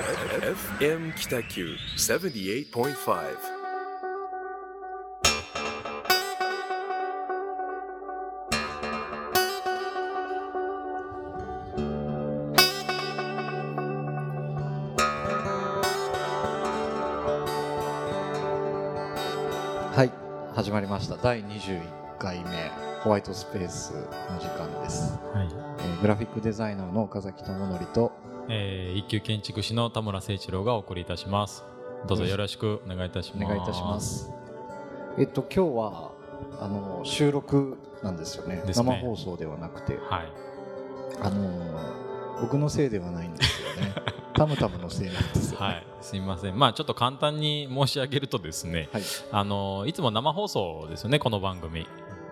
FM 北九78.5はい始まりました。第21回目。ホワイトスペースの時間です、はい。えーグラフィックデザイナーの岡崎智則とえー一級建築士の田村誠一郎がお送りいたします。どうぞよろしくお願いいたします。お願いいたします。えっと今日はあの収録なんですよね。ね。生放送ではなくて。はい。あの僕のせいではないんですよね。タムタムのせいなんですよね。はい。すみません。まあちょっと簡単に申し上げるとですねはい。あのいつも生放送ですよねこの番組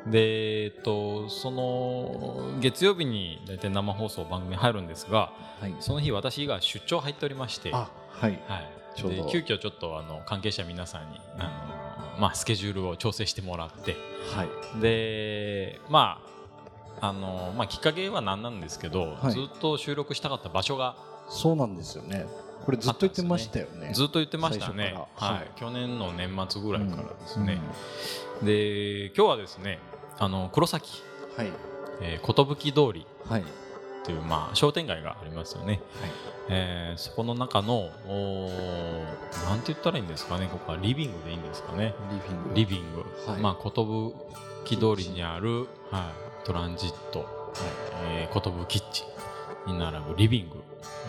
でえっとその月曜日に大体生放送番組入るんですがはい。その日私が出張入っておりまして。あはい。はい、ちょうど。で急遽ちょっとあの関係者皆さんにあの、まあ、スケジュールを調整してもらって。はい。でまああのまあ、きっかけは何なんですけど、はい。ずっと収録したかった場所がそうなんですよね。これずっと言ってましたよね。ずっと言ってましたね。ははい。い。去年の年末ぐらいからですね、うんで今日はですねあの黒崎はい。えー寿通りはい。という、まあ、商店街がありますよね、はい。えーそこの中のおーなんて言ったらいいんですかね。ここはリビングでいいんですかね。リビング。リビング、はい。まあ寿通りにある、はい、トランジット、えー、寿キッチンに並ぶリビング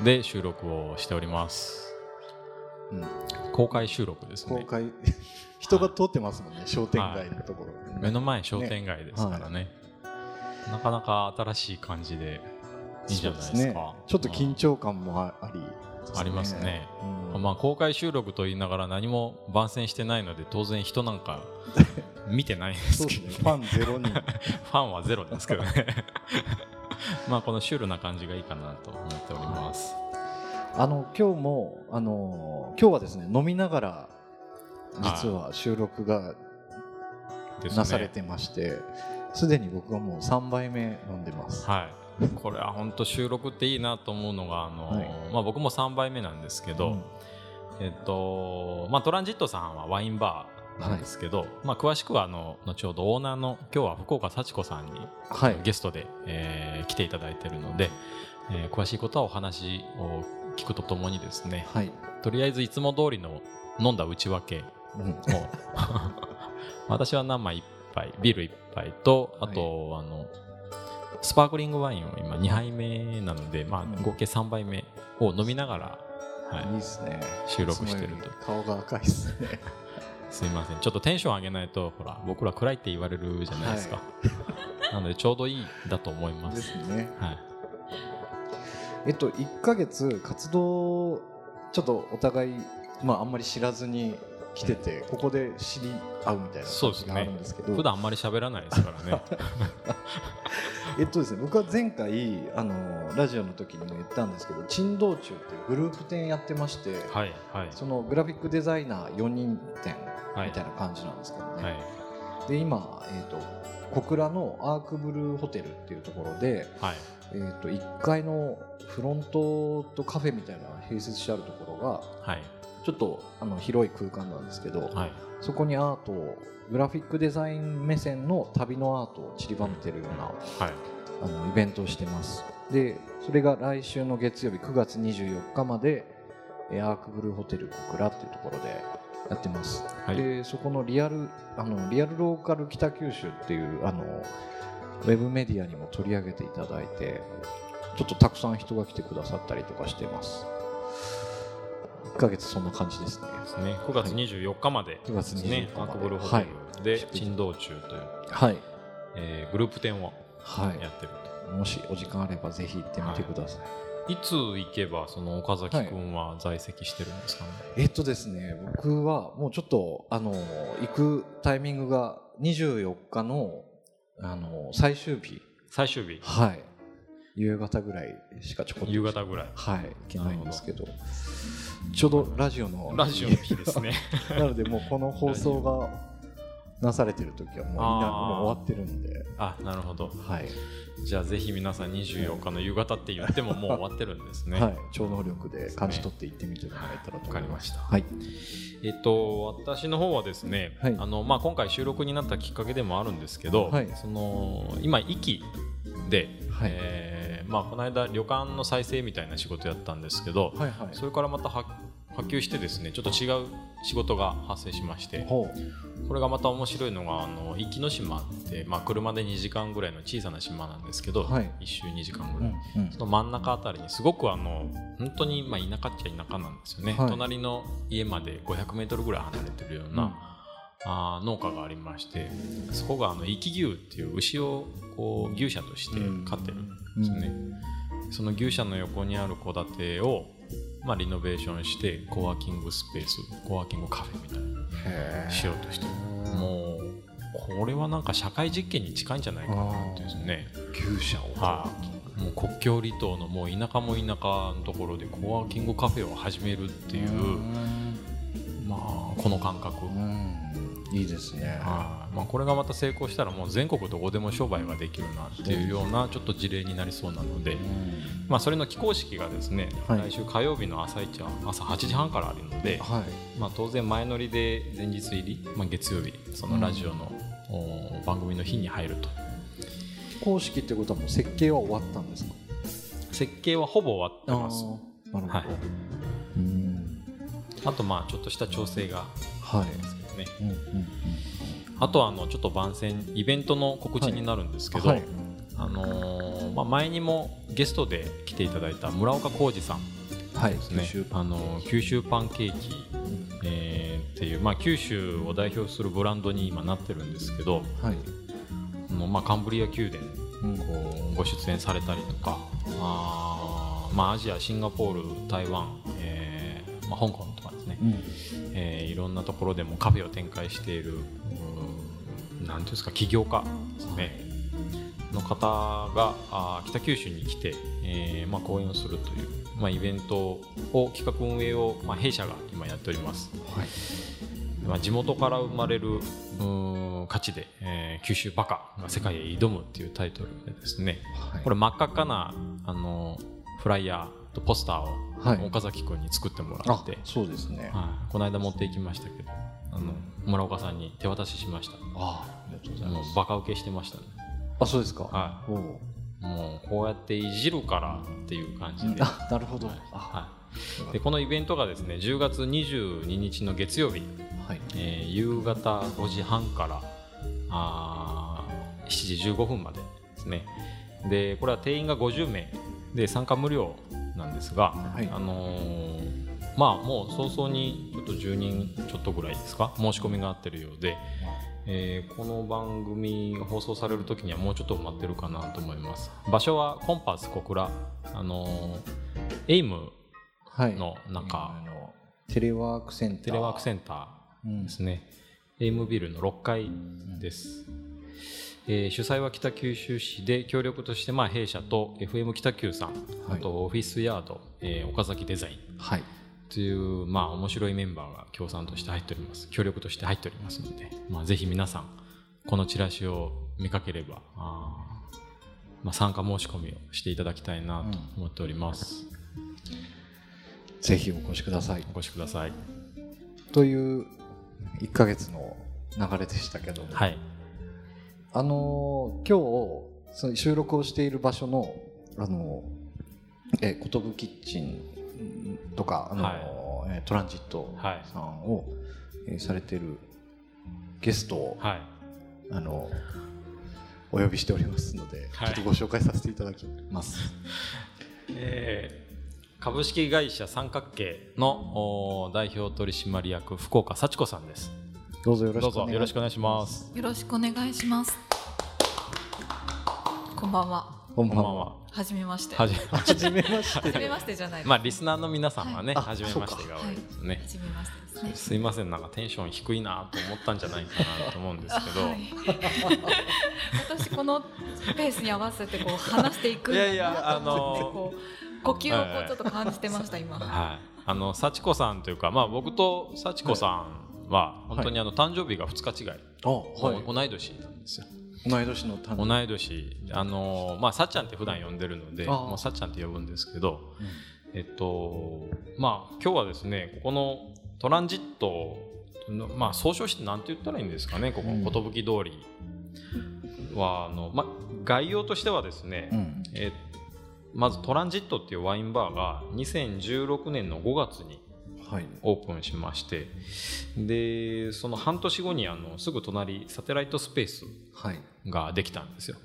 で収録をしております。うん。公開収録ですね。公開人が通ってますもんね商店街のところ。目の前商店街ですからね。なかなか新しい感じでいいじゃないですか。ね。ちょっと緊張感もあありありますね。うん。まあ、公開収録と言いながら何も番宣してないので当然人なんか 見てないんですけどですね。ファンゼロ人 ファンはゼロですけどね。まあこのシュールな感じがいいかなと思っております。あの今日もあの今日はですね飲みながら実は収録がなされてましてすで、に僕はもう3杯目飲んでます。はい。これは本当収録っていいなと思うのがあの、はい。まあ、僕も3杯目なんですけど、うん。えっとまあ、トランジットさんはワインバーなんですけど、まあ、詳しくはあの後ほどオーナーの今日は福岡幸子さんにはい。ゲストで、えー来ていただいているので、えー詳しいことはお話を聞くとともにですねはい、とりあえずいつも通りの飲んだ内訳うん。を 私は何杯一杯ビール一杯とあと、あのスパークリングワインを今2杯目なので、まあうん、合計3杯目を飲みながら、はい。いいですね。収録してると。顔が赤いですね。すいません。ちょっとテンション上げないとほら僕ら暗いって言われるじゃないですか、なのでちょうどいいだと思いま、ですすね。はい、えっと1ヶ月活動ちょっとお互いまああんまり知らずに来ててここで知り合うみたいな感じがあるんですけど。普段あんまり喋らないですからね。えっとですね僕は前回あのラジオの時にも言ったんですけど珍道中っていうグループ展やってまして、はいはい。そのグラフィックデザイナー4人展はいみたいな感じなんですけどね、はい。で今、えー、と小倉のアークブルーホテルっていうところで、はい。えー、と1階のフロントとカフェみたいな併設してあるところがはいちょっとあの広い空間なんですけど、はい。そこにアートをグラフィックデザイン目線の旅のアートを散りばめてるようなはい。あのイベントをしてます。でそれが来週の月曜日9月24日までえーアークブルーホテル小倉っていうところでやってます、はい。でそこのリアルあのリアルローカル北九州っていうあのウェブメディアにも取り上げていただいてちょっとたくさん人が来てくださったりとかしてます。1ヶ月そんな感じですね。ですね。9月24日まで9月ですね。24日まで。アークブルーホテルではい珍道中という、はい。えーグループ展をはやってると、いもしお時間あればぜひ行ってみてください、い、つ行けばその岡崎君は在籍してるんですかね、えっとですね、僕はもうちょっとあの行くタイミングが24日のあの最終日、最終日。はい、夕方ぐらいしかちょこっと夕方ぐらい。はい行けないんですけど、ちょうどラジオのラジオの日ですね。なのでもうこの放送がなされてる時はもうみんなもう終わってるんで、あなるほど。はい。じゃあぜひ皆さん24日の夕方って言ってももう終わってるんですね。はい、超能力で感じ取っていってみてもらえたらと思います。わはい、えっと私の方はですね、はい。あのまあ今回収録になったきっかけでもあるんですけど、はい。その今壱岐で、はい。えーまあこの間旅館の再生みたいな仕事やったんですけど、はい、はい。それからまたは波及してですねちょっと違う仕事が発生しましてこれがまた面白いのがあの壱岐の島って、まあ、車で2時間ぐらいの小さな島なんですけど、はい。一周2時間ぐうらい、ん、うん。その真ん中あたりにすごくあの本当にまあ田舎っちゃ田舎なんですよね、はい。隣の家まで500メートルぐらい離れてるような、うんあー農家がありましてそこがあの壱岐牛っていう牛をこう牛舎として飼ってるんですよね、その牛舎の横にある戸建てを、まあ、リノベーションしてコワーキングスペースコワーキングカフェみたいなしようとしてる。もうこれはなんか社会実験に近いんじゃないかなってですね。牛舎を。はい、もう国境離島のもう田舎も田舎のところでコワーキングカフェを始めるっていう、まあこの感覚、うん、いいですね。はいまあ、これがまた成功したらもう全国どこでも商売ができるなっていうようなちょっと事例になりそうなので、まあ、それの起工式がですね、はい来週火曜日の朝一は朝8時半からあるので、はい。まあ、当然前乗りで前日入り、まあ、月曜日そのラジオの、お番組の日に入ると公式ってことはもう設計は終わったんですか？設計はほぼ終わってますなるほど。はいうん。あとまあちょっとした調整がはい。ですけどねうん、うん、あとはあのちょっと番宣イベントの告知になるんですけど、はい。あのーまあ、前にもゲストで来ていただいた村岡浩二さんはい。ですね九州あのー九州パンケーキ、えーっていう、まあ、九州を代表するブランドに今なってるんですけどはい。あの、まあ、カンブリア宮殿うんこうご出演されたりとかあー、まあ、アジアシンガポール台湾、えーまあ、香港うん。えーいろんなところでもカフェを展開しているうーんなんていうんですか起業家ですねの方があー北九州に来て、えーまあ、講演をするという、まあ、イベントを企画運営を、まあ、弊社が今やっております、はい。まあ、地元から生まれるう価値で、えー九州バカが世界へ挑むっていうタイトルでですねはい。これ真っ赤っかなあのフライヤーとポスターをはい。岡崎君に作ってもらあって、そうですね。はい、この間持っていきましたけどあの村岡さんに手渡ししました。あありがとうございもます。うバカ受けしてましたね。あ、そうですか。はい。もうこうやっていじるからっていう感じで,、あ、なるほど。あ、はい、でこのイベントがですね10月22日の月曜日、はい。えー夕方5時半からあー7時15分までですね。でこれは定員が50名。で参加無料なんですが、はい。あのーまあもう早々にちょっと10人ちょっとぐらいですか？申し込みがあってるようで、えーこの番組が放送される時にはもうちょっと埋まってるかなと思います。場所はコンパス小倉あのーエイムはい。の中あのテレワークセンター。テレワークセンターですね、エイムビルの6階です、えー主催は北九州市で協力としてまあ弊社と FM 北九さん、あとオフィスヤード、えー岡崎デザイン。はい。というまあ面白いメンバーが協賛として入っております。協力として入っておりますので、まあ、ぜひ皆さんこのチラシを見かければあー、まあ、参加申し込みをしていただきたいなと思っております、ぜひお越しください。お越しください。という1ヶ月の流れでしたけども、はいあのー今日その収録をしている場所のあのーえー、寿キッチンとかあのーえートランジットはい。さんを、えーされているゲストを、はい。あのーお呼びしておりますので、はい。ちょっとご紹介させていただきます。えー株式会社三角形のお代表取締役福岡幸子さんですどうぞよろしくお願いしますよろしくお願いします。こんばんは。こんばんは。ははじめまして。はじめまして。はじめましてじゃない。まあリスナーの皆さんはね、はいあ初めましてが多いですねは、じめましてですね。すいませんなんかテンション低いなと思ったんじゃないかなと思うんですけど、はい私このペースに合わせてこう話していくんだいやいやなと思ってあの呼吸をこうちょっと感じてました今。はい、あの幸子さんというか、まあ、僕と幸子さんは本当にあの誕生日が2日違い。あはい。同い年なんですよ。同い年の担同い年。あのまあさっちゃんって普段呼んでるのでもうさっちゃんって呼ぶんですけどえっとまあ今日はですねここのトランジットのまあ総称して何て言ったらいいんですかねここうん。寿通りはあのまあ概要としてはですね、うん。えまずトランジットっていうワインバーが2016年の5月にはいオープンしまして。でその半年後にあのすぐ隣サテライトスペースはい。ができたんですよ。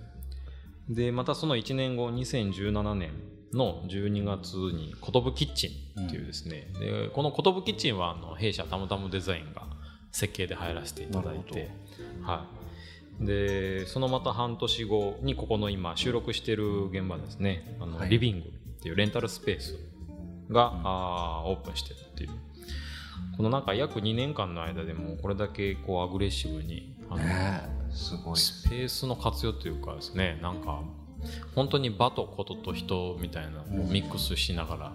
でまたその1年後2017年の12月にコトブキッチンっていうですね、でこのコトブキッチンはあの弊社タムタムデザインが設計で入らせていただいて、はい、でそのまた半年後にここの今収録してる現場ですね。あの、はい。リビングっていうレンタルスペースが、あーオープンしてるっていう。このなんか約2年間の間でもこれだけこうアグレッシブにあの、ねえすごい。スペースの活用というかですねなんか本当に場とことと人みたいなのをミックスしながら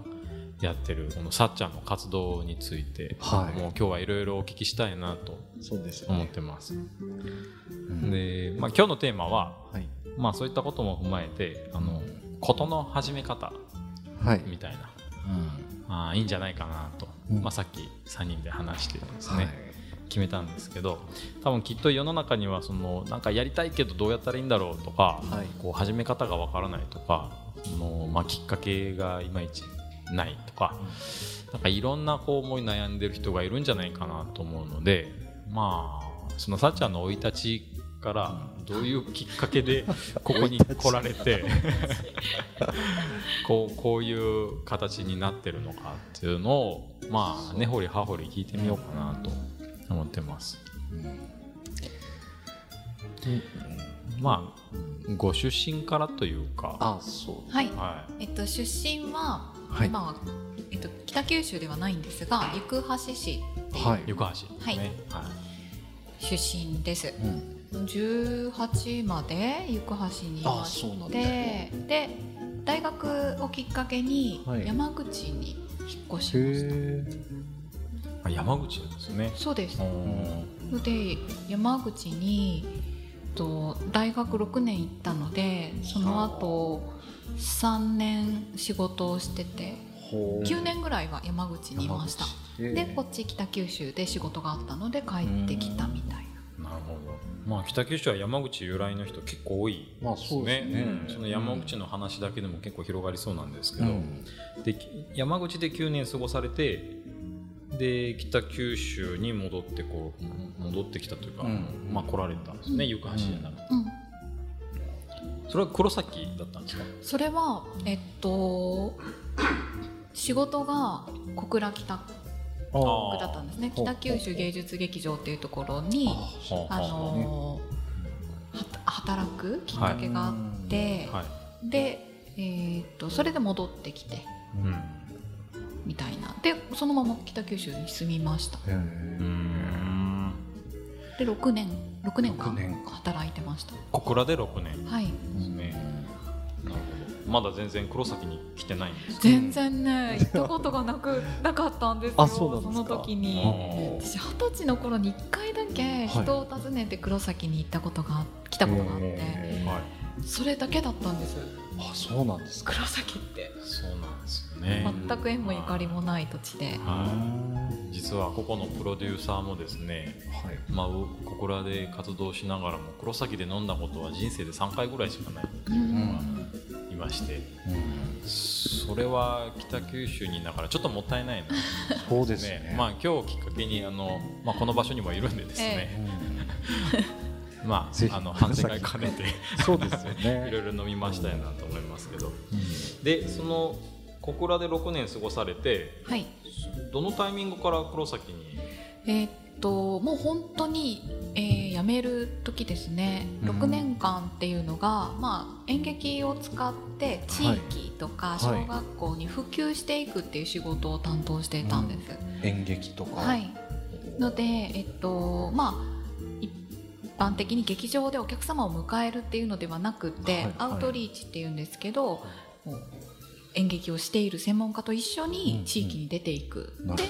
やってるこのさっちゃんの活動について、はい。もう今日はいろいろお聞きしたいなとそうですよ思っねてます。うん。で、まあ、今日のテーマは、はい。まあ、そういったことも踏まえてあのことの始め方はい。みたいな。うんあーいいんじゃないかなと、うん。まあ、さっき3人で話してですね、はい。決めたんですけど多分きっと世の中にはそのなんかやりたいけどどうやったらいいんだろうとか、はい。こう始め方がわからないとかその、まあ、きっかけがいまいちないとか、なんかいろんなこう思い悩んでる人がいるんじゃないかなと思うのでまあそのさっちゃんの生い立ちからどういうきっかけで ここに来られて こうこういう形になってるのかっていうのをまあ根掘り葉掘り聞いてみようかなと思ってます。まあご出身からというか、あそう。はい、はえっと、出身は、はい。今は、えっと、北九州ではないんですが行橋市はいい、行橋。ですね。はい。出身です、うん18まで行橋にいましてで大学をきっかけにはい。山口に引っ越しました、へあ山口なんですね。そうです。で山口にと大学6年行ったのでその後3年仕事をしててほう。9年ぐらいは山口にいました。で。こっち北九州で仕事があったので帰ってきたみたいな。なるほど。まあ北九州は山口由来の人結構多いまあそうですね。うん。その山口の話だけでも結構広がりそうなんですけど、うん。でき山口で9年過ごされてで北九州に戻ってこう戻ってきたというか、うん。まあ来られたんですね、行橋じゃなくて、うん。それは黒崎だったんですか？それはえっと仕事が小倉北だったんですね北九州芸術劇場っていうところにあの働くきっかけがあって、はい、で、えーっとそれで戻ってきてうんみたいな。でそのまま北九州に住みました。で6年6年間6年。働いてました。小倉で6年。はい。ですね、なるほどまだ全然黒崎に来てないんです全然ね行ったことがなくなかったんですよあそうなんですか。の時に。あ私二十歳の頃に1回だけ人を訪ねて黒崎に行ったことが来たことがあって、へはい。それだけだったんですあそうなんですか。黒崎って。そうなんですよね。全く縁もゆかりもない土地で。はい。実はここのプロデューサーもですねはい。まあ、う小倉で活動しながらも黒崎で飲んだことは人生で3回ぐらいしかないっていうのがいまして、それは北九州にいながらちょっともったいないな。そうですね。まあ今日きっかけにあの、まあ、この場所にもいるんでですね、まぜ ひああの反省会兼ねて。そうですよね。いろいろ飲みましたいなと思いますけど、でその小倉で6年過ごされてはい。どのタイミングから黒崎に？えーっともう本当に、えー辞める時ですね。うん。6年間っていうのが、まあ、演劇を使って地域とかはい。小学校に普及していくっていう仕事を担当していたんです。演劇とか。はい、ので、えっとまあ、一般的に劇場でお客様を迎えるっていうのではなくて、アウトリーチっていうんですけど、演劇をしている専門家と一緒うんに地域に出ていく、で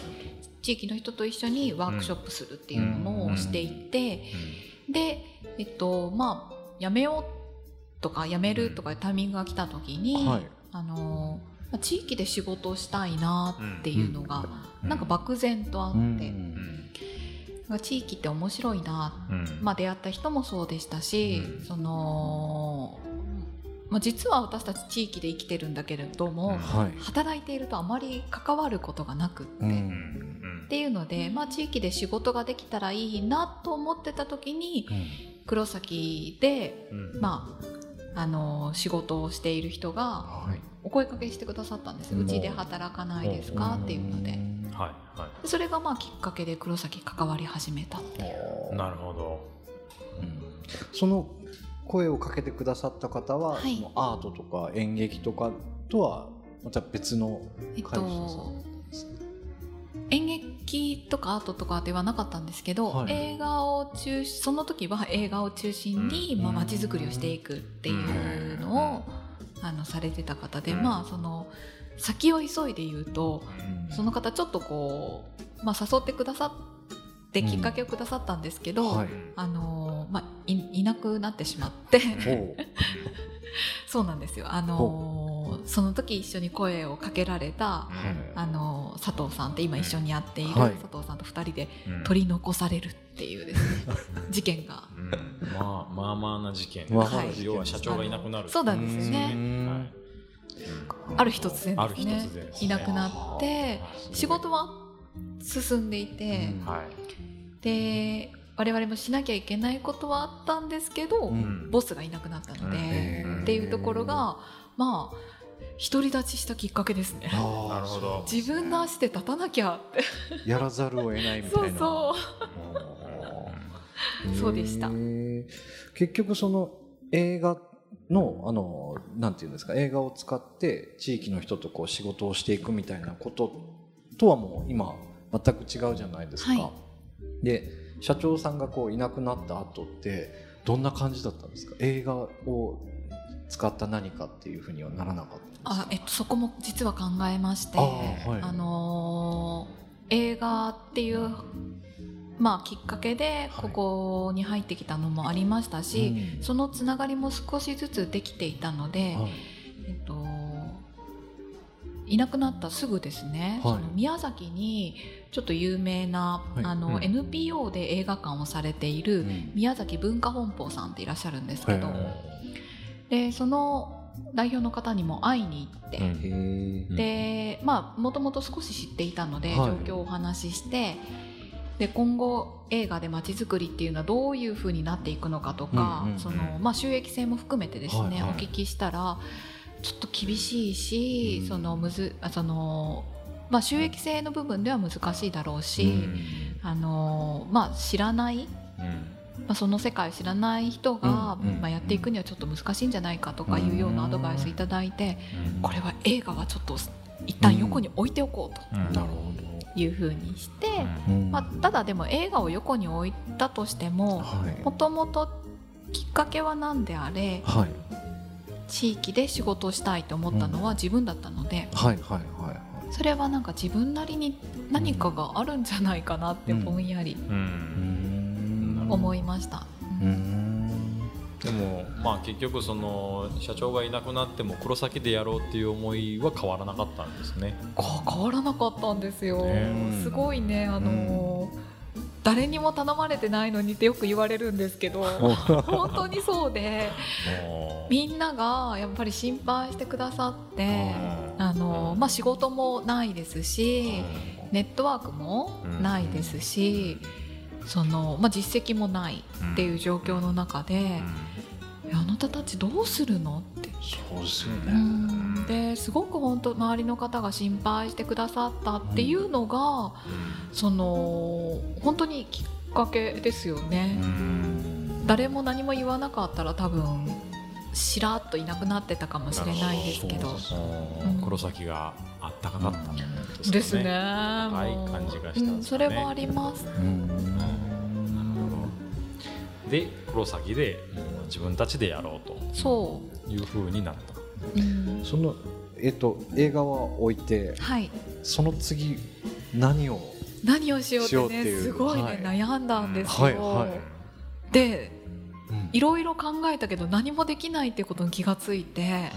地域の人と一緒にワークショップするっていうのをしていって、でえっとまあ辞めようとか辞めるとかいうタイミングが来た時に、はい。あのまあ地域で仕事をしたいなっていうのが、なんか漠然とあって、地域って面白いな、うん。まあ、出会った人もそうでしたし、うん。その、まあ、実は私たち地域で生きてるんだけれども、うん。はい。働いているとあまり関わることがなくって。うん。うん。っていうので、まあ、地域で仕事ができたらいいなと思ってた時に黒崎で、うん。まあ、あの仕事をしている人がはい。お声かけしてくださったんです。うんうちで働かないですかっていうのではいはそれがまあきっかけで黒崎関わり始めたっていう。いなるほど。うん。その声をかけてくださった方は、はい。そのアートとか演劇とかとはまた別のえっ会社さんと演劇とかアートとかではなかったんですけど、はい。映画を中その時は映画を中心にうん。まあ街づくりをしていくっていうのを、あのされてた方で、うん。まあその先を急いで言うとうん。その方ちょっとこう、まあ、誘ってくださってきっかけをくださったんですけど、はい。あのまあ、いいなくなってしまって。そうなんですよ。あのその時一緒に声をかけられたはい。あの佐藤さんって今一緒にやっているはい。佐藤さんと2人でうん。取り残されるっていうですね事件が。うん。まあまあまあな事件。まあまあな事件要は社長がいなくなるそうなんですようねん。はいある日突然ですね。ね。いなくなって仕事は進んでいて、うん。はい。で我々もしなきゃいけないことはあったんですけど、うん。ボスがいなくなったので、うん。っていうところがまあ独り立ちしたきっかけですね。なるほど。自分の足で立たなきゃって。やらざるを得ないみたいな。そうそへー。そうでした。結局その映画のあのなんていうんですか？映画を使って地域の人とこう仕事をしていくみたいなこととはもう今全く違うじゃないですか。はい。で社長さんがこういなくなった後ってどんな感じだったんですか？映画を使った何かっていうふうにはならなかったんですか？あ、えっと、そこも実は考えましてあーはい。あのー映画っていう、まあ、きっかけでここに入ってきたのもありましたし、うん。そのつながりも少しずつできていたので、はい。えっと、いなくなったすぐですね、はい。その宮崎にちょっと有名な、はい。あのうん。NPO で映画館をされているうん。宮崎文化本舗さんっていらっしゃるんですけど、へでその代表の方にも会いに行って、うん。でまあもともと少し知っていたので、はい。状況をお話ししてで今後映画でまちづくりっていうのはどういうふうになっていくのかとか、うんうんうん。そのまあ、収益性も含めてですね、はいはい。お聞きしたらちょっと厳しいし、うん。そのむずあそのまあ、収益性の部分では難しいだろうし、うん。あのまあ、知らない、まあ、その世界を知らない人が、うんうんまあ、やっていくにはちょっと難しいんじゃないかとかいうようなアドバイスいただいて、これは映画はちょっと一旦横に置いておこううん。なるほというふうにして、ど、うん。まあ、ただでも映画を横に置いたとしてもはい。もともときっかけは何であれはい。地域で仕事をしたいと思ったのは自分だったので、はいはいはいはい。それはなんか自分なりに何かがあるんじゃないかなってぼんやり思いました。ううんんでもまあ結局その社長がいなくなっても黒崎でやろうっていう思いは変わらなかったんですね。か変わらなかったんですよ、ねすごいねあの、誰にも頼まれてないのにってよく言われるんですけど 本当にそうでみんながやっぱり心配してくださってあの、まあ、仕事もないですしネットワークもないですし、そのまあ、実績もないっていう状況の中で、あなたたちどうするの？って。そうですようねん。ですごく本当周りの方が心配してくださったっていうのが、その本当にきっかけですよね、誰も何も言わなかったら多分しらっといなくなってたかもしれないですけど。うん。黒崎があったかかったんですですね。い感じがしたね。うん。それもあります。で黒崎で自分たちでやろうそというふうになった。う、うん。そのえっと映画は置いてはい。その次何を何をしようってねすごいね、はい。悩んだんですよ、はいはい。でうん。いろいろ考えたけど何もできないってことに気がついて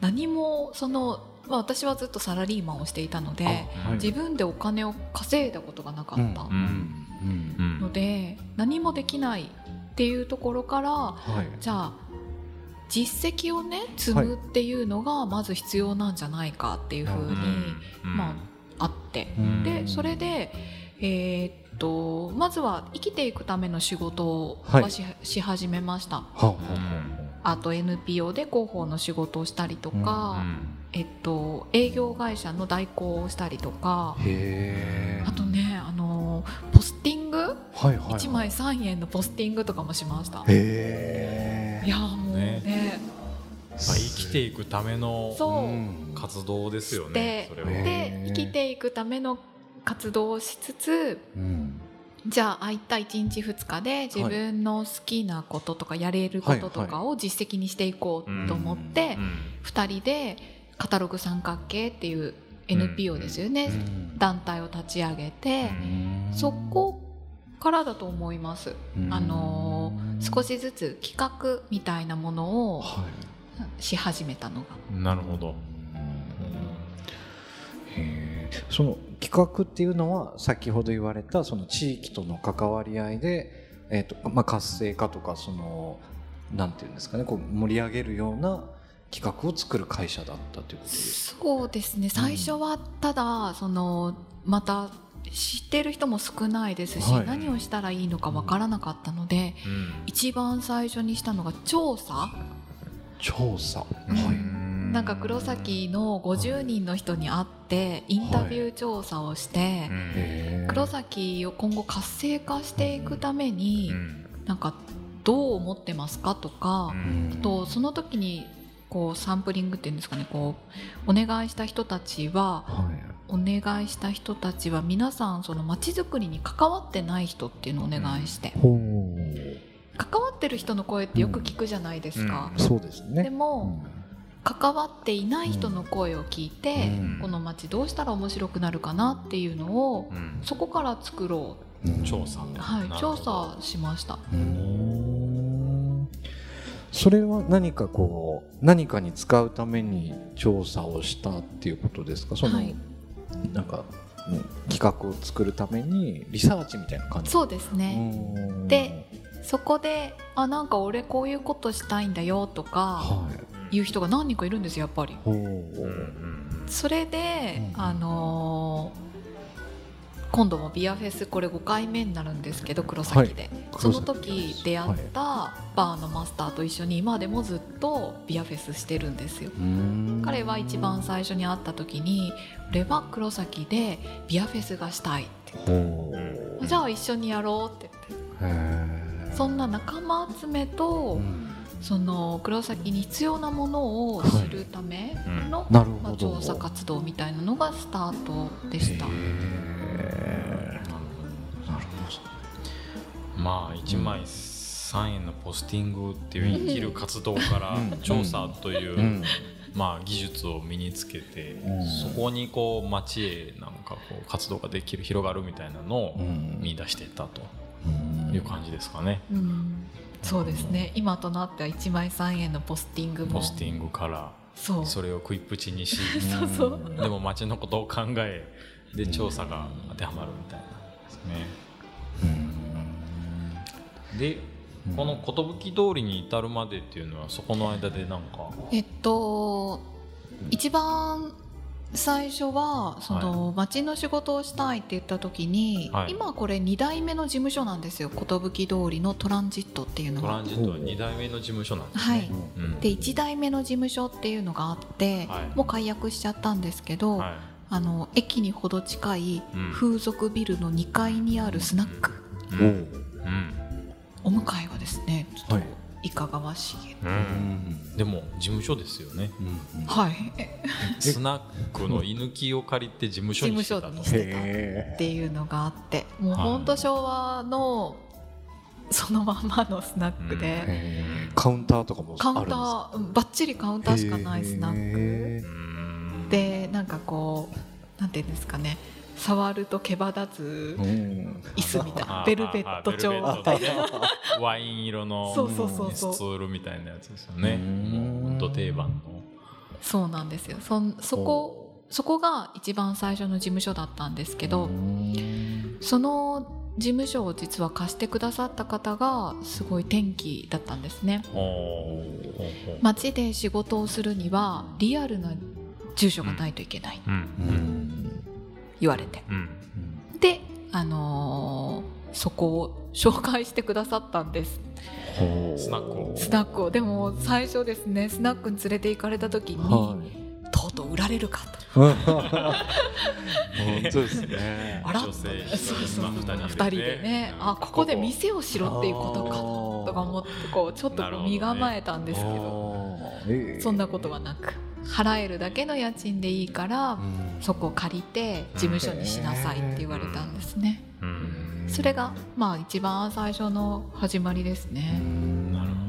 何もその、まあ、私はずっとサラリーマンをしていたのではい。自分でお金を稼いだことがなかったうん。うん。ので何もできないっていうところからはい。じゃあ実績をね積むっていうのがまず必要なんじゃないかっていうふうに、まあ、あって。うん。でそれで、えーっとまずは生きていくための仕事をはい。し,、し始めました。はあと NPO で広報の仕事をしたりとか、えっと、営業会社の代行をしたりとか。あとねあのポスティングはいはいはい。1枚3円のポスティングとかもしました。へえ。いやもうね。ね。まあ、生きていくための活動ですよでね。で生きていくための活動をしつつうん。じゃあ空いた1日2日で自分の好きなこととかやれることとかを実績にしていこうと思ってうん2人でカタログ三角形っていう NPO ですよね。団体を立ち上げてそこからだと思います。あの少しずつ企画みたいなものをはい。し始めたのが。なるほど。その企画っていうのは先ほど言われたその地域との関わり合いで、えーとまあ、活性化とかそのなんていうんですかねこう盛り上げるような企画を作る会社だったということですか？そうですね。最初はただそのまた知ってる人も少ないですし、はい。何をしたらいいのかわからなかったので、うん。一番最初にしたのが調査。調査、うん。はい。なんか黒崎の50人の人に会ってインタビュー調査をして、へー。黒崎を今後活性化していくために、うん。なんかどう思ってますかとか、うん。あとその時にこうサンプリングっていうんですかねこうお願いした人たちははいお願いした人たちは皆さんその街づくりに関わってない人っていうのをお願いして、ほ関わってる人の声ってよく聞くじゃないですか、うそうですね。でも、関わっていない人の声を聞いて、うん。この街どうしたら面白くなるかなっていうのをうん。そこから作ろう。ん調査。う、はい、調査しました。うん。それは何かこう何かに使うために調査をしたっていうことですか？その、はいなんか、うん企画を作るためにリサーチみたいな感じ。そうですね、うん。でそこであなんか俺こういうことしたいんだよとかはい。いう人が何人かいるんですよやっぱり。それで、うん。あのー今度もビアフェスこれ5回目になるんですけど黒崎で、その時出会ったバーのマスターと一緒に今でもずっとビアフェスしてるんですよ。うん。彼は一番最初に会った時に「俺は黒崎でビアフェスがしたい」って。ほうじゃあ一緒にやろうって言って。そんな仲間集めと、うん。その黒崎に必要なものを知るための、なるまあ、ほど調査活動みたいなのがスタートでした。へーなるまあ1枚3円のポスティングっていう生きる活動からうん。調査という、まあ、技術を身につけて、うん。そこにこう町へなんかこう活動ができる広がるみたいなのをうん。見出していったとうん。いう感じですかね。うん。そうですね。今となっては1枚3円のポスティングも。ポスティングからそう。それを食いっぷちにしそうそう。でも町のことを考えで調査が当てはまるみたいなですね。でこの寿通りに至るまでっていうのはそこの間でなんか。えっと一番最初はその町の仕事をしたいって言った時に、はい。今これ2代目の事務所なんですよ。寿通りのトランジットっていうのが。トランジットは2代目の事務所なんですはい。ね。うん。で1代目の事務所っていうのがあって、はい。もう解約しちゃったんですけど、はいあの駅にほど近いうん。風俗ビルの2階にあるスナック、うん。おううん。お迎えはですねちょっとはい。いかがわしい、うん。でも事務所ですよね。はい。スナックの居抜きを借りて事務所にしてたと。事務所にしてたへっていうのがあってもうはいほんと昭和のそのまんまのスナックで、え。カウンターとかもカウンタあるんですか？ーうんばっちりカウンターしかないスナックでなんかこうなんていうんですかね触ると毛羽立つうん。椅子みたいなベルベット調。みたいなワイン色の そうそうそうそう。スツールみたいなやつですよね。うん。もうど定番の。そうなんですよ。そんそこそこが一番最初の事務所だったんですけど、うん。その事務所を実は貸してくださった方がすごい転機だったんですね。街で仕事をするにはリアルな住所がないといけない、言われて。うん。で、あのーそこを紹介してくださったんです。スナックを。スナックを。でも最初ですねスナックに連れて行かれた時に、はい。とうとう売られるかと。本当ですね。あら。女性一そうそうそう。二人でね。二人でね。あここ。で店をしろっていうことかとか思ってこうちょっと身構えたんですけど。そんなことはなく払えるだけの家賃でいいからそこを借りて事務所にしなさいって言われたんですね。うん。それがまあ一番最初の始まりですね。なるほど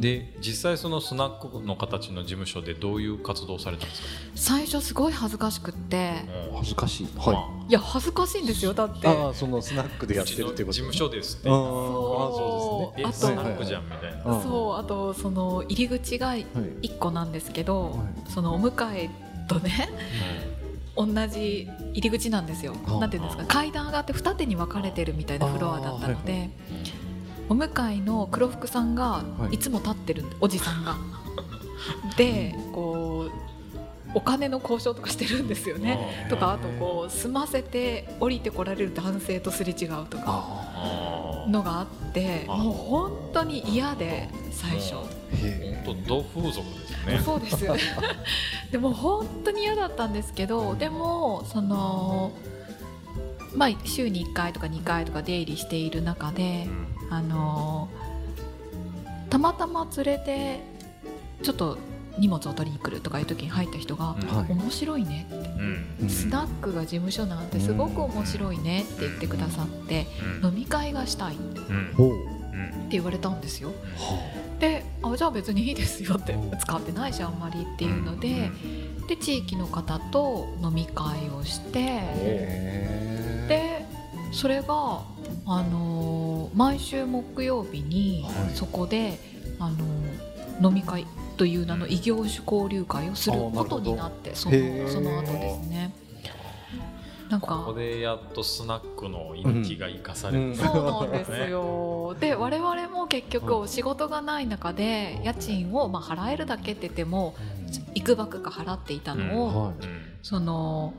で実際そのスナックの形の事務所でどういう活動をされたんですか？最初すごい恥ずかしくって。もう恥ずかしい。まあ。はいや恥ずかしいんですよだって。ああそのスナックでやってるってこと？事務所ですってああそうえあとスナックじゃんみたいな。あそうあとその入り口がはい。1個なんですけど、はい。そのお迎えとね同じ入り口なんですよ。あ。なんていうんですか階段上がって二手に分かれてるみたいなフロアだったので、あーはいお迎えの黒服さんがはい。いつも立ってるおじさんが。でこうお金の交渉とかしてるんですよね。とかあとこう済ませて降りてこられる男性とすれ違うとかのがあってあもう本当に嫌で最初。本当同風俗ですよね。そうです。でも本当に嫌だったんですけどでもそのまあ週に1回とか2回とか出入りしている中でう、んあのたまたま連れてちょっと荷物を取りに来るとかいう時に入った人がはい。面白いねうん。スナックが事務所なんてすごく面白いねって言ってくださってうん。飲み会がしたいって言われたんですよ。はであじゃあ別にいいですよって使ってないしあんまりっていうので、で地域の方と飲み会をしてでそれが、あのー毎週木曜日にはい。そこで、あのー飲み会という名の異業種交流会をすることになってそのその後ですね。なんこかこでやっとスナックの人気が生かされる、うん。そうなんですよ。で我々も結局お仕事がない中で家賃をまあ払えるだけって言ってもいくばくか払っていたのを、はうんその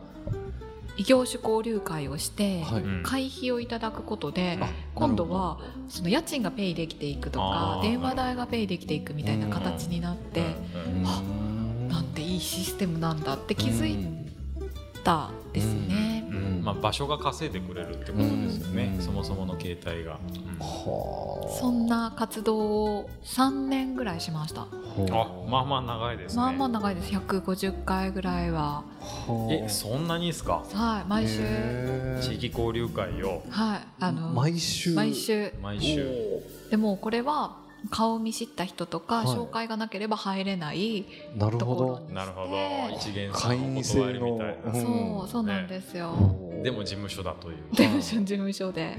異業種交流会をして、会費をいただくことであ今度はその家賃がペイできていくとか電話代がペイできていくみたいな形になって、あなんていいシステムなんだって気づいたですね。うん。まあ、場所が稼いでくれるってことですよね、うん。そもそもの携帯が、そんな活動を3年ぐらいしました。あまあまあ長いですね。まあまあ長いです。150回ぐらいは、はあ。えそんなにですか？はい、毎週、地域交流会を。はい、あの毎週。毎週。毎週。でもこれは顔を見知った人とか、はい。紹介がなければ入れないなるほど。ところにして。なるほど。一元さ会んお員制断りみのたいな、うん。そうそうなんですよ、でも事務所だという。事務所事務所で。へ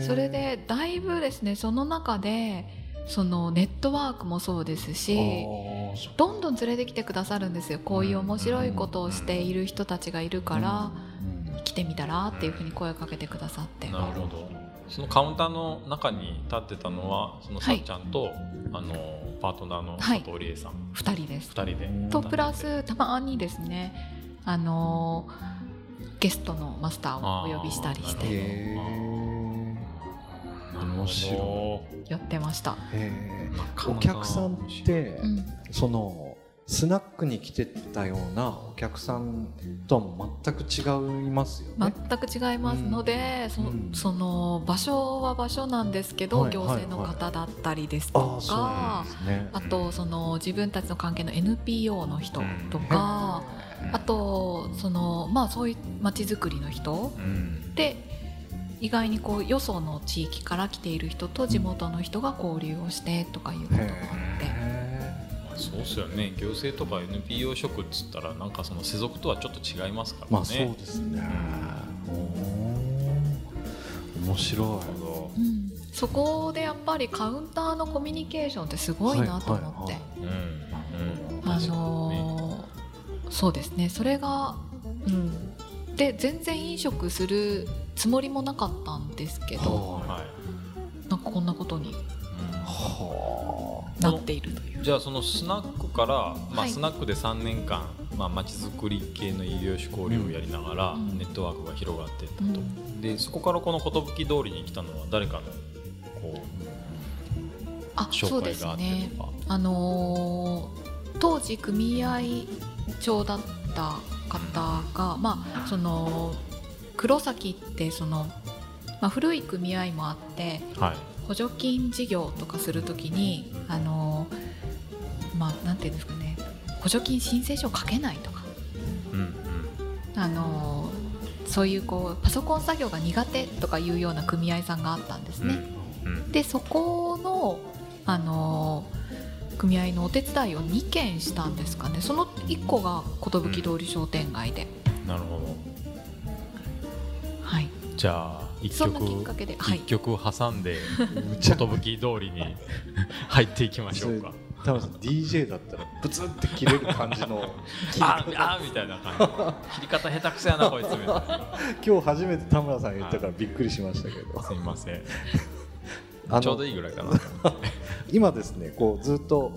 えそれでだいぶですねその中でそのネットワークもそうですしどんどん連れてきてくださるんですよ。こういう面白いことをしている人たちがいるから来てみたらっていうふうに声をかけてくださって。なるほどそのカウンターの中に立ってたのはそのさっちゃんと、あのパートナーのはい。佐藤理恵さん、2人です。二人で。うんとプラスたまにですねあのゲストのマスターをお呼びしたりして。面白やってました、お客さんってうん、そのスナックに来てたようなお客さんとは全く違いますよね。全く違いますので、そうん。その場所は場所なんですけど、はい行政の方だったりですとか、ああそうなんですね。あとその自分たちの関係の NPO の人とか、あとそのまあそういう街づくりの人うん。で意外にこうよその地域から来ている人と地元の人が交流をしてとかいうことがあって、へそうっすよね。行政とか NPO 職っつったらなんかその世俗とはちょっと違いますからね。まあそうですね、おー面白い。うんそこでやっぱりカウンターのコミュニケーションってすごいなと思って、はいはいはい。うんうん。あのーそうですね。それがうん。で全然飲食するつもりもなかったんですけど。ははい。なんかこんなことに。うん。はなっているという。じゃあそのスナックから、まあ、はい。スナックで3年間まあ町づくり系の医療志向料をやりながら、うん。ネットワークが広がっていったと、うん。でそこからこの寿通りに来たのは誰かのこう紹介があってねとか、あのー当時組合長だった方が、まあその黒崎ってその、まあ、古い組合もあってはい補助金事業とかするときにあのまあなんていうんですかね。補助金申請書を書けないとか。うんうん。あのそういうこうパソコン作業が苦手とかいうような組合さんがあったんですね。うんでそこのあの組合のお手伝いを2件したんですかね。その1個が寿通り商店街で、うん。なるほど。はいじゃあ一曲一、曲挟んで 寿通りに入っていきましょうか。多分 DJ だったらブツって切れる感じの ああみたいな感じ。切り方下手くそやなこいつみたいな。今日初めて田村さん言ったからびっくりしましたけど。すみません。あのちょうどいいぐらいかな。今ですねこうずっと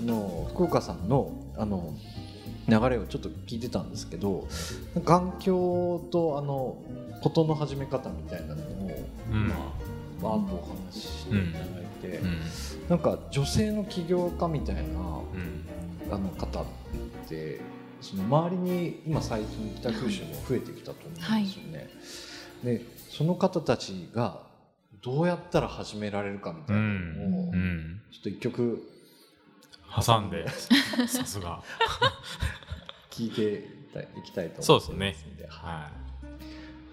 あの福岡さんのあの流れをちょっと聞いてたんですけど眼鏡とあの事の始め方みたいなのを、うん。まあバーッとお話ししていただいて、うん。なんか女性の起業家みたいなうん。あの方ってその周りに今最近北九州も増えてきたと思うんですよね。でその方たちがどうやったら始められるかみたいなのを、うん。ちょっと一曲。挟んで。さすが 聞いていきたいとそうですね思ってますんで、は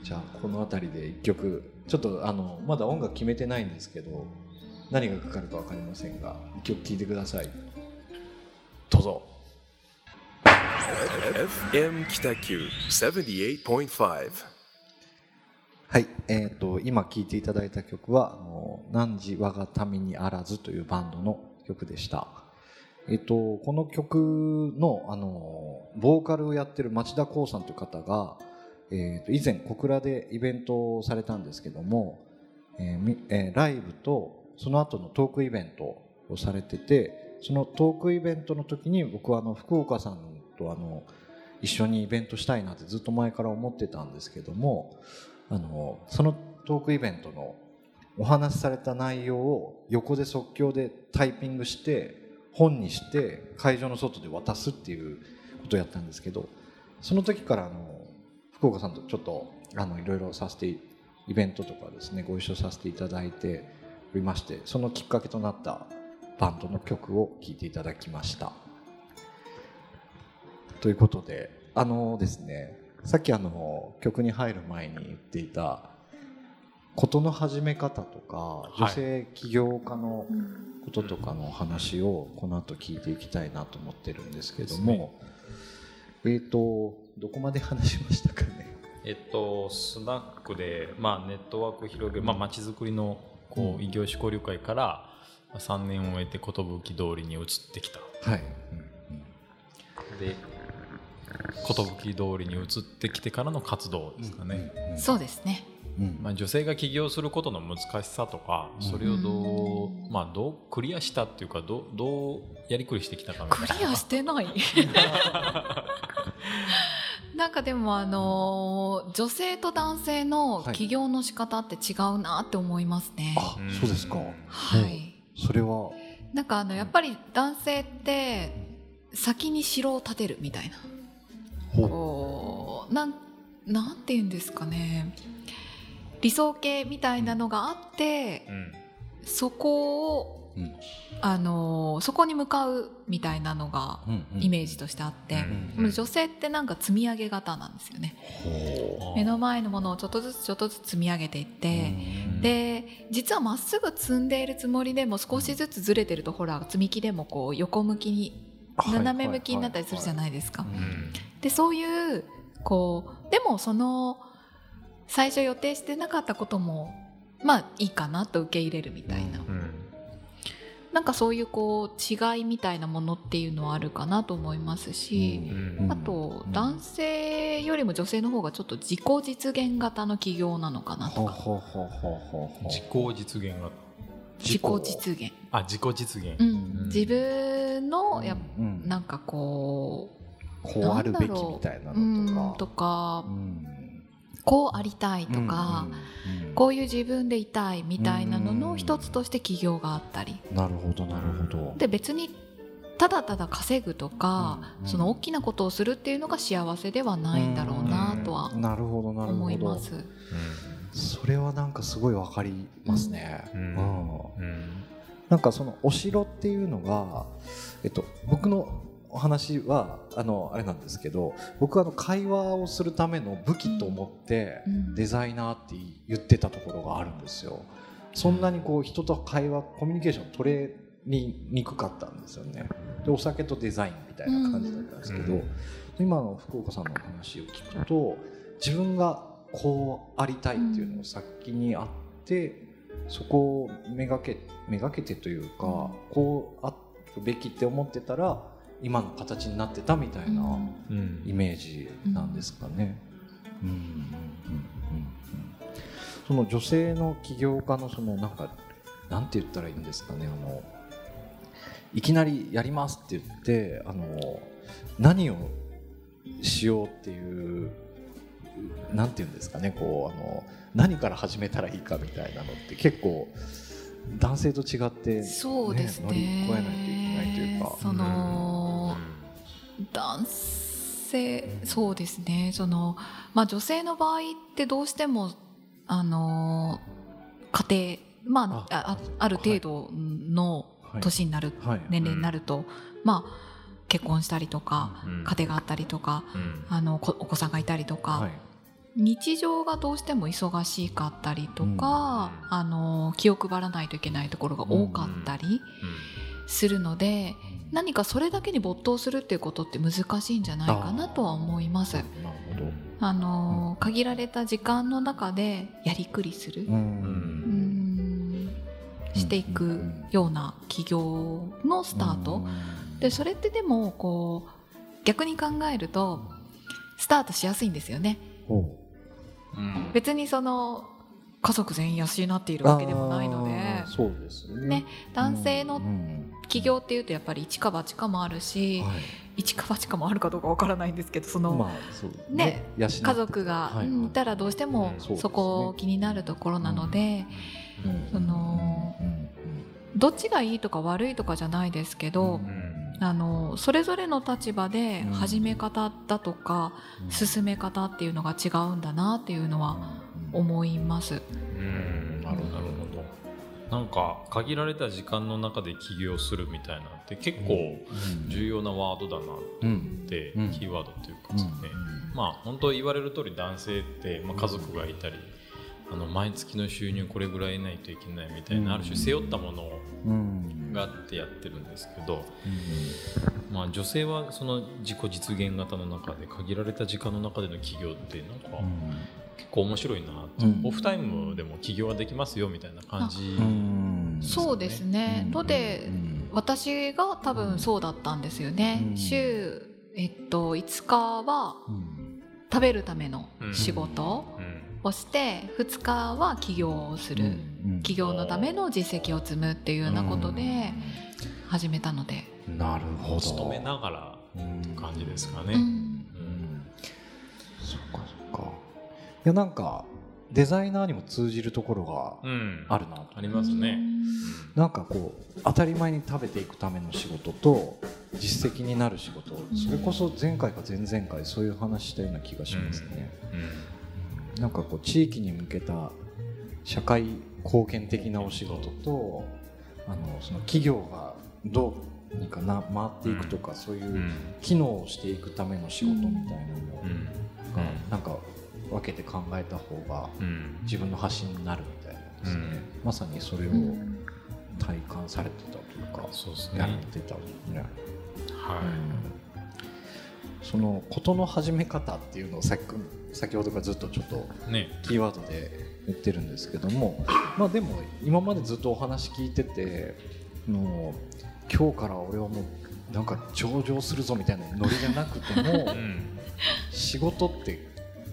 じゃあこの辺りで一曲ちょっとあのまだ音楽決めてないんですけど何がかかるか分かりませんが一曲聴いてください。どうぞ。FM Kitaku 78.5. はい、えー、と今聴いていただいた曲は「あの汝我が民にあらず」というバンドの曲でした、えー、とこの曲のあのボーカルをやってる町田光さんという方が、えー、と以前小倉でイベントをされたんですけども、えーえーライブとその後のトークイベントをされててそのトークイベントの時に僕はあの福岡さんとあの一緒にイベントしたいなってずっと前から思ってたんですけどもあのそのトークイベントのお話しされた内容を横で即興でタイピングして本にして会場の外で渡すっていうことをやったんですけどその時からあの福岡さんとちょっとあのいろいろさせてイベントとかですねご一緒させていただいておりましてそのきっかけとなったバンドの曲を聴いていただきました。ということであのですねさっきあの曲に入る前に言っていた事の始め方とかい。女性起業家のこととかの話をこの後聞いていきたいなと思ってるんですけども、えっ、とどこまで話しましたかね？い えっとスナックで、まあ、ネットワークを広げるまあ街づくりのこうん。う異業種交流会から3年を終えて寿通りに移ってきた。はい、で寿通りに移ってきてからの活動ですかね、そうですねうん。まあ、女性が起業することの難しさとかそれをどう,、まあ、どうクリアしたっていうかどうどうやりくりしてきたかみたいな。クリアしてない。なんかでもあのー女性と男性の起業の仕方って違うなって思いますね。あそうですか。はい。それは。なんかあのやっぱり男性って先に城を建てるみたいな。ほうなんなんて言うんですかね。理想形みたいなのがあって、うんそこを、うん。あのーそこに向かうみたいなのがイメージとしてあって、うんでも女性ってなんか積み上げ型なんですよね。目の前のものをちょっとずつちょっとずつ積み上げていって、んで実はまっすぐ積んでいるつもりでも少しずつずれてるとほら積み木でもこう横向きに斜め向きになったりするじゃないですか。うん。でそういうこうでもその最初予定してなかったこともまあいいかなと受け入れるみたいな、うん。なんかそういうこう違いみたいなものっていうのはあるかなと思いますし、うん。あとうん。男性よりも女性の方がちょっと自己実現型の起業なのかなとか。自己実現が自己実現、あ自己実現、うん。うん。自分のやっうん。なんかここうあるべきみたいなううんのととかかこうありたいとか、こういう自分でいたいみたいなのの一つとして起業があったり。うんなるほどなるほど。で別にただただ稼ぐとか、うんその大きなことをするっていうのが幸せではないんだろうなとはなるほどなるほど。思います。それはなんかすごいわかりますね、うん。うん。うん。なんかそのお城っていうのが、えっと、僕のお話はあのあれなんですけど僕はあの会話をするための武器と思ってうんデザイナーって言ってたところがあるんですよ。そんなにこう人と会話コミュニケーション取れににくかったんですよね。でお酒とデザインみたいな感じだったんですけど、うん今の福岡さんの話を聞くと自分がこうありたいっていうのを先にあって、そこをめがけめがけてというか、こうあるべきって思ってたら今の形になってたみたいなうん。イメージなんですかね。うん。うんうんうんうんその女性の起業家のそのなんかなんて言ったらいいんですかね。あのいきなりやりますって言ってあの何をしようっていうなんて言うんですかね。こうあの何から始めたらいいかみたいなのって結構男性と違って、そうですね。乗り越えないといけないというか。その、男性そうですね。その、まあ、女性の場合ってどうしてもあの家庭まああ。あある程度のはい。年になる、はい。年齢になると、まあ結婚したりとか、うん。家庭があったりとかうん。あのこお子さんがいたりとか、はい。日常がどうしても忙しかったりとか、あの気を配らないといけないところが多かったりするので、何かそれだけに没頭するっていうことって難しいんじゃないかなとは思います。なるほど。あの限られた時間の中でやりくりする、ううん。んしていくような企業のスタート、でそれってでもこう逆に考えるとスタートしやすいんですよね。ほう。ん。別にその家族全員養っているわけでもないので。そうですね。ね男性のうん起業っていうとやっぱり一か八かもあるし、はい。一か八かもあるかどうかわからないんですけどその、まあそうね。養って。家族が、はいたらどうしてもうん。そこ気になるところなので、うん。そのどっちがいいとか悪いとかじゃないですけど、うん。あのそれぞれの立場でうん。始め方だとか、うん。進め方っていうのが違うんだなっていうのは思います。うん。なるほどなんか限られた時間の中で起業するみたいなのって結構重要なワードだなうんって、うん。キーワードっていうかですね、まあ本当言われる通り男性って、まあ、家族がいたりあの毎月の収入これぐらいないといけないみたいな、うん。ある種背負ったものうんがあってやってるんですけど、まあ、女性はその自己実現型の中で限られた時間の中での起業ってなん。か結構面白いなって、うん。オフタイムでも起業はできますよみたいな感じ、うん。そうですね、うん。のでうん。私が多分そうだったんですよね、うん。週、えっと、5日はうん。食べるための仕事うん。をして2日は起業をする、うん。起業のための実績を積むっていうようなことで始めたので、なるほど。勤めながらうん感じですかね。うんやなんかデザイナーにも通じるところがうん。あるなと。ありますね。なんかこう当たり前に食べていくための仕事と実績になる仕事。それこそ前回か前々回そういう話したような気がしますね、うん。なんかこう地域に向けた社会貢献的なお仕事とあのその企業がどうにかな回っていくとか、そういううん機能をしていくための仕事みたいなのうん。がなんか分けて考えた方がうん。自分の発信になるみたいなですね、うん。まさにそれをうん体感されてたというか、そうですね。やってたんですね。はその事の始め方っていうのをさっき先ほどからずっとちょっといね。キーワードで言ってるんですけどもまあでも今までずっとお話聞いててもう今日から俺はもうなんか上場するぞみたいなノリじゃなくてもうん。仕事ってね、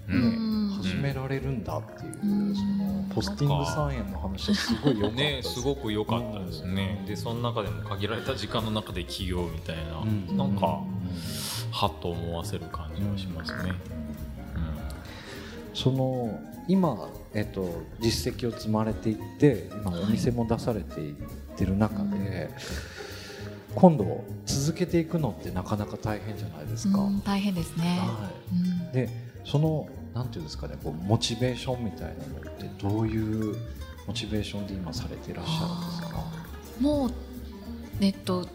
うん始められるんだっていう、うん。そのポスティング3円の話はすごい良かったでねす。すごく良かったですね、うん。でその中でも限られた時間の中で起業みたいな、うん。なんかうん。はっと思わせる感じがしますね、その今、えっと、実績を積まれていって今お店も出されていってる中で、今度続けていくのってなかなか大変じゃないですか。うん大変ですね。はうん。い、でそのなんていうんですかねこうモチベーションみたいなのってどういうモチベーションで今されていらっしゃるんですか？もうえっと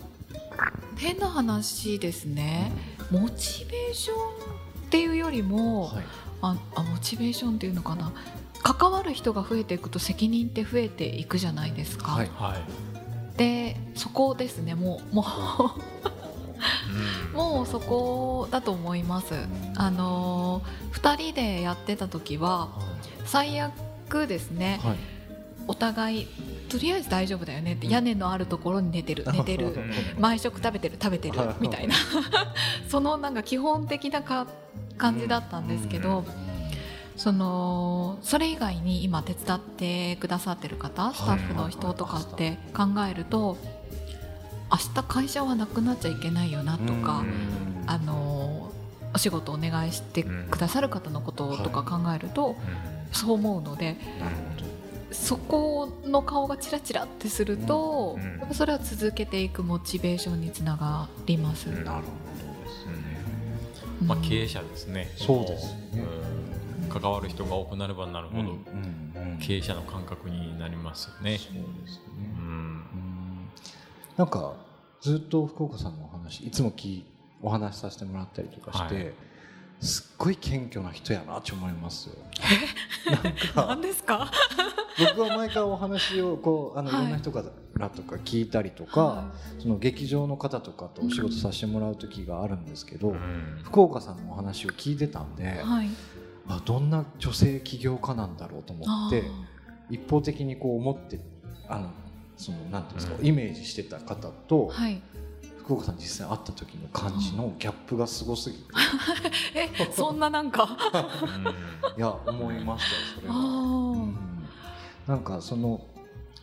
変な話ですね。モチベーションっていうよりも、はい。ああモチベーションっていうのかな。関わる人が増えていくと責任って増えていくじゃないですか、はい。はい、でそこですね。もうもうもうそこだと思います。あの2人でやってた時は最悪ですね。はい。お互いとりあえず大丈夫だよねって屋根のあるところに寝てる 寝てる毎食食べてる食べてるはい。みたいな。そのなんか基本的なか感じだったんですけど、そのそれ以外に今手伝ってくださってる方スタッフの人とかって考えると明日会社はなくなっちゃいけないよなとか、あのお仕事お願いしてくださる方のこととか考えると、そう思うのでそこの顔がチラチラってすると、うん。やっぱそれは続けていくモチベーションにつながります。うん。なるほどですね。まあ、経営者ですね、そうですね。うん。関わる人が多くなればなるほど、うん。うん。うん。経営者の感覚になりますよね。そうですうね。んなんかずっと福岡さんのお話いつもきお話しさせてもらったりとかして、はいすっごい謙虚な人やなって思いますよ。何ですか？僕は毎回お話をこうあの、はいい、ろんな人からとか聞いたりとか、はその劇場の方とかとお仕事させてもらう時があるんですけど、うん福岡さんのお話を聞いてたんで、はい。あどんな女性起業家なんだろうと思って一方的にこう思ってあのそのなんていうんですか、うん。イメージしてた方と、はい。福岡さん実際会った時の感じのギャップがすごすぎて、え、そんななんか？いや思いましたよそれあは。うーん。なんかその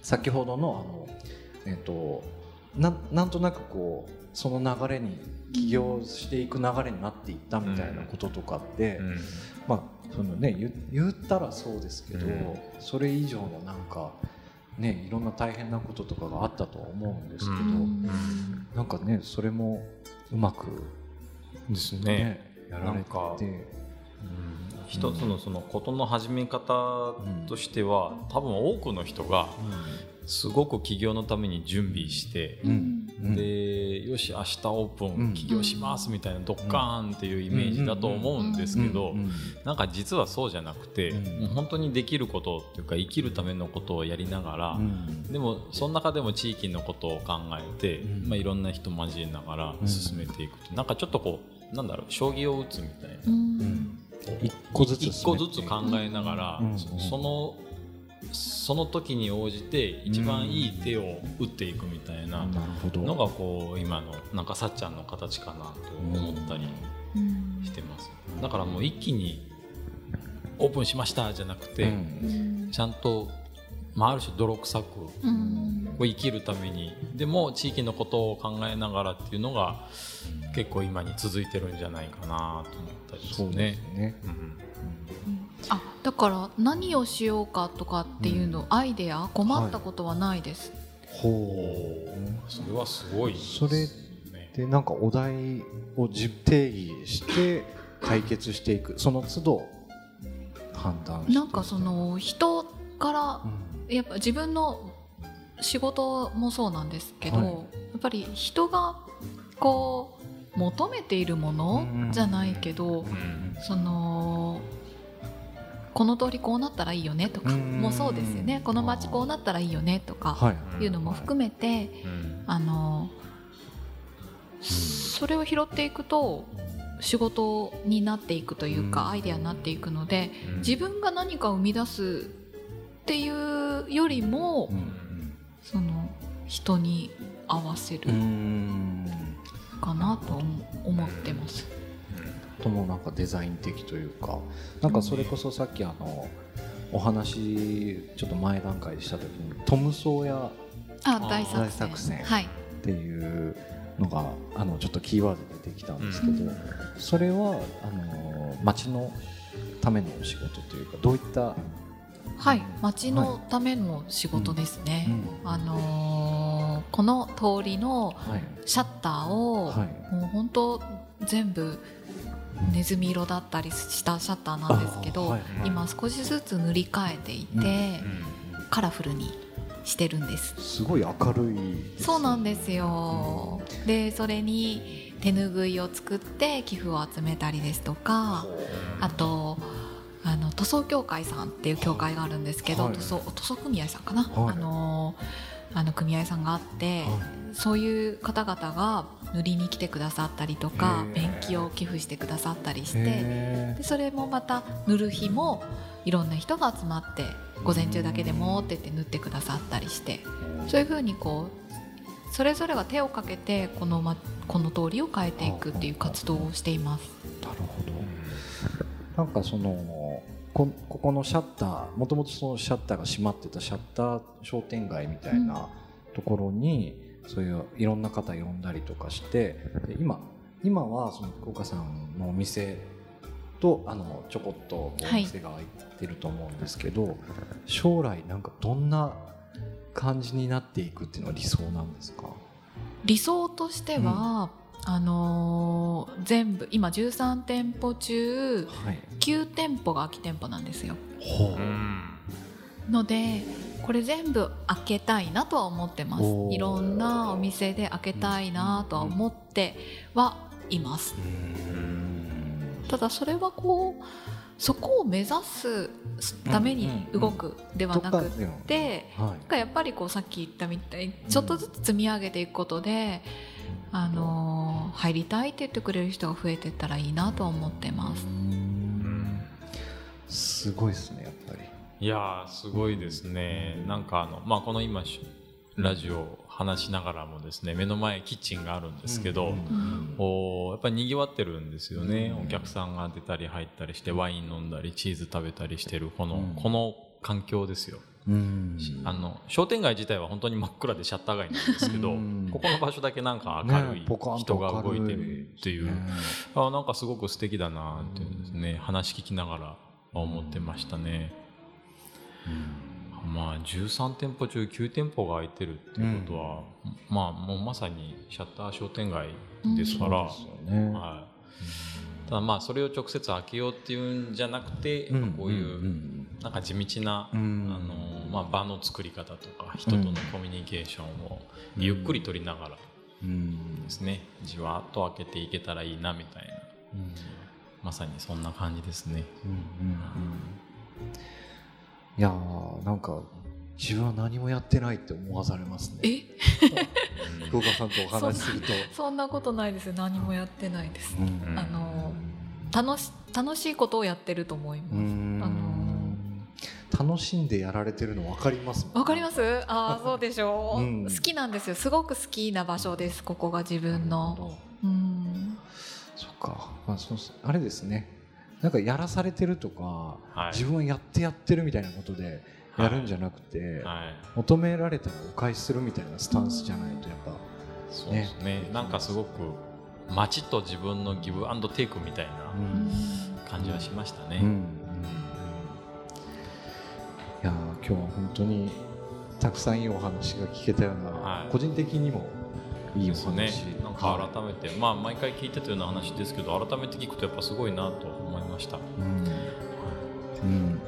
先ほどのあのえっ、となんなんとなくこうその流れに起業していく流れになっていったみたいなこととかって、うん。まあそのね言言ったらそうですけど、うん。それ以上のなんかねいろんな大変なこととかがあったとは思うんですけど、うんなんかねそれもうまくですね。ねやられなんかて。うん一つのそのことの始め方としては、多分多くの人がすごく起業のために準備して、うん。うんでよし明日オープうん。ン起業しますみたいなドッカーンっていうイメージだと思うんですけどなんか実はそうじゃなくて、本当にできることっていうか生きるためのことをやりながら、うん。でもその中でも地域のことを考えて、うん。まあ、いろんな人交えながら進めていくと、なんかちょっとこうなんだろう将棋を打つみたいな。うん。一個ずつ一個ずつ考えながら、うん。そそのその時に応じて一番いい手を打っていくみたいなのがこう今のなんかさっちゃんの形かなと思ったりうんしてます。だからもう一気にオープンしましたじゃなくて、うん。ちゃんと、まあ、ある種泥臭くうん。こう生きるためにでも地域のことを考えながらっていうのが結構今に続いてるんじゃないかなと思ったりですそうでね。す。ね。うんあだから何をしようかとかっていうの、アイデア困ったことはないです、ほそれはすごいですそれねう。でなんかお題を自定義して解決していくその都度判断なんかその人からうん。やっぱ自分の仕事もそうなんですけど、はい。やっぱり人がこう求めているものじゃないけど、うん。そのこの通りこうなったらいいよねとかうん。もそうですよね。この街こうなったらいいよねとかはいいうのも含めてうん。あのそれを拾っていくと仕事になっていくというか、うん。アイデアになっていくのでうん。自分が何かを生み出すっていうよりも、その人に合わせるうん。かなと思ってます。ともなんかデザイン的というか。なんかそれこそさっきあのお話ちょっと前段階でした時にトム・ソーヤああ大作戦。大作戦。はい。っていうのがあのちょっとキーワードで出てきたんですけど、うん。それはあの町のためのお仕事というかどういった、はい。町のための仕事ですね、うん。あのーこの通りのはい。シャッターを、はい。もう本当全部ネズミ色だったりしたシャッターなんですけど、あはいはい。今少しずつ塗り替えていて、うんカラフルにしてるんです。すごい明るいそうなんですよ。でそれに手ぬぐいを作って寄付を集めたりですとかあとあの塗装協会さんっていう協会があるんですけど、はい。塗装塗装組合さんかな、はい。あのあの組合さんがあって、はそういう方々が塗りに来てくださったりとかへー。ペンキを寄付してくださったりしてへでそれもまた塗る日もいろんな人が集まって午前中だけでもって言って塗ってくださったりしてそういうふうにこうそれぞれが手をかけてこの,、ま、この通りを変えていくっていう活動をしています。なるほど。なんかそのこここのシャッターもともとそのシャッターが閉まってたシャッター商店街みたいなところに、そういういろんな方呼んだりとかしてで今今はその福岡さんのお店とあのちょこっとお店が開いてると思うんですけど、将来なんかどんな感じになっていくっていうのは理想なんですか？理想としては、あのー全部今13店舗中はい。9店舗が空き店舗なんですよ。ほのでこれ全部開けたいなとは思ってます。いろんなお店で開けたいなとは思ってはいます。ただそれはこうそこを目指すために動くではなくてはい。やっぱりこうさっき言ったみたいにちょっとずつ積み上げていくことで、あのー入りたいって言ってくれる人が増えていったらいいなとは思ってます。すごいですねやっぱり。いやーすごいですね。なんかあの、まあ、この今しラジオを話しながらもですね目の前キッチンがあるんですけど、うんこうやっぱり賑わってるんですよね、お客さんが出たり入ったりしてワイン飲んだりチーズ食べたりしてるこの,、うん。この環境ですよ、うんあの商店街自体は本当に真っ暗でシャッター街なんですけど、うん。ここの場所だけなんか明るい人が動いてるっていう、ね。あなんかすごく素敵だなっていうですね、話聞きながら思ってましたね。まあ13店舗中9店舗が開いてるっていうことは、まあもうまさにシャッター商店街ですから、はい、ただまあそれを直接開けようっていうんじゃなくて、うんこういう、んなんか地道な、うん。あのまあ、場の作り方とか人とのコミュニケーションをゆっくり取りながらうん。ですねじわっと開けていけたらいいなみたいな。まさにそんな感じですね。うんうんうん。いやーなんか自分は何もやってないって思わされますね。え？福岡さんとお話しすると。そんなことないですよ。何もやってないです、うん。あの楽し楽しいことをやってると思います、うん。あの楽しんでやられてるの分かりますわかります？ああ そうでしょう、うん。好きなんですよ。すごく好きな場所ですここが自分の。うん。そっか、まあ、そうあれですね。なんかやらされてるとか、はい。自分はやってやってるみたいなことでやるんじゃなくて、はい。求められたらお返しするみたいなスタンスじゃないとやっぱ。そうですね。なんかすごく街と自分のギブアンドテイクみたいな感じはしましたね。うん。うんいやー今日は本当にたくさんいいお話が聞けたような、はい。個人的にもいいおです話、ね、なんか改めて、まあ毎回聞いてたような話ですけど改めて聞くとやっぱすごいなと思いました。うん。うん。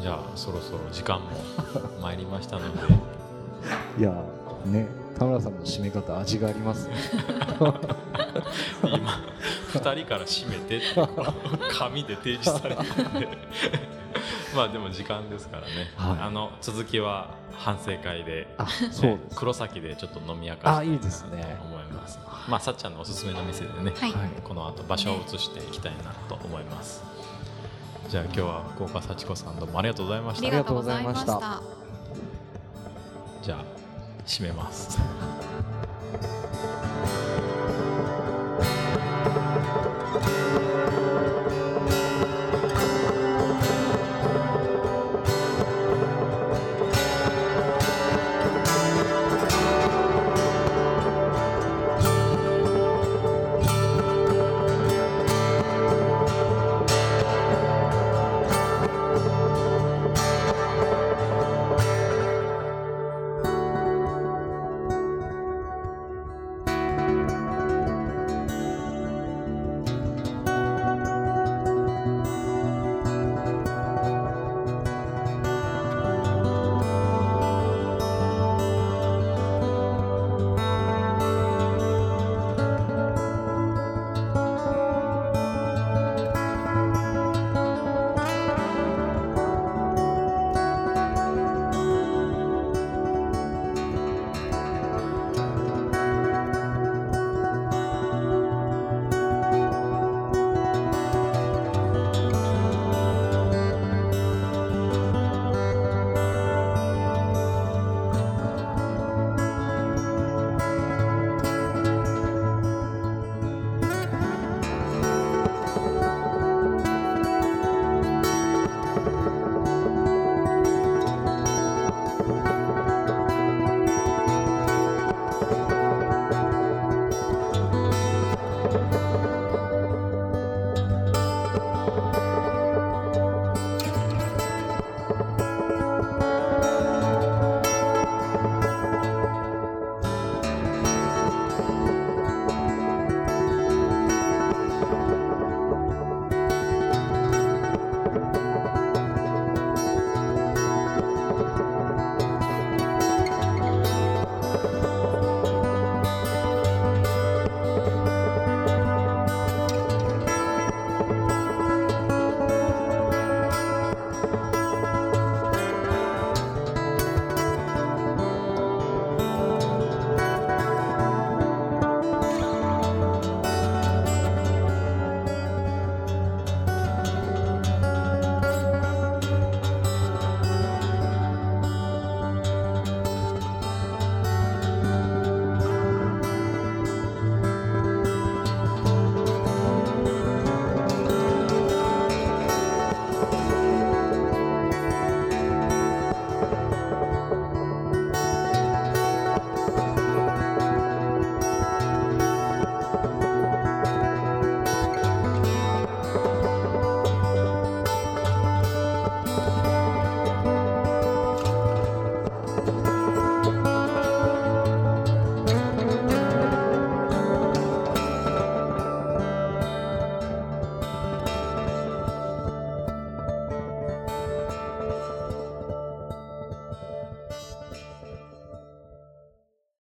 じゃあそろそろ時間も参りましたので。いやーね田村さんの締め方味がありますね。今2人から締めてって 紙で提示されてるんで。まあでも時間ですからね、はい。あの続きは反省会であそうです。黒崎でちょっと飲み明かしたいなあいいです。ねと思いますまあさっちゃんのおすすめの店でね、はい。はい。この後場所を移していきたいなと思います。じゃあ今日は福岡幸子さんどうもありがとうございました。ありがとうございました。じゃあ締めます。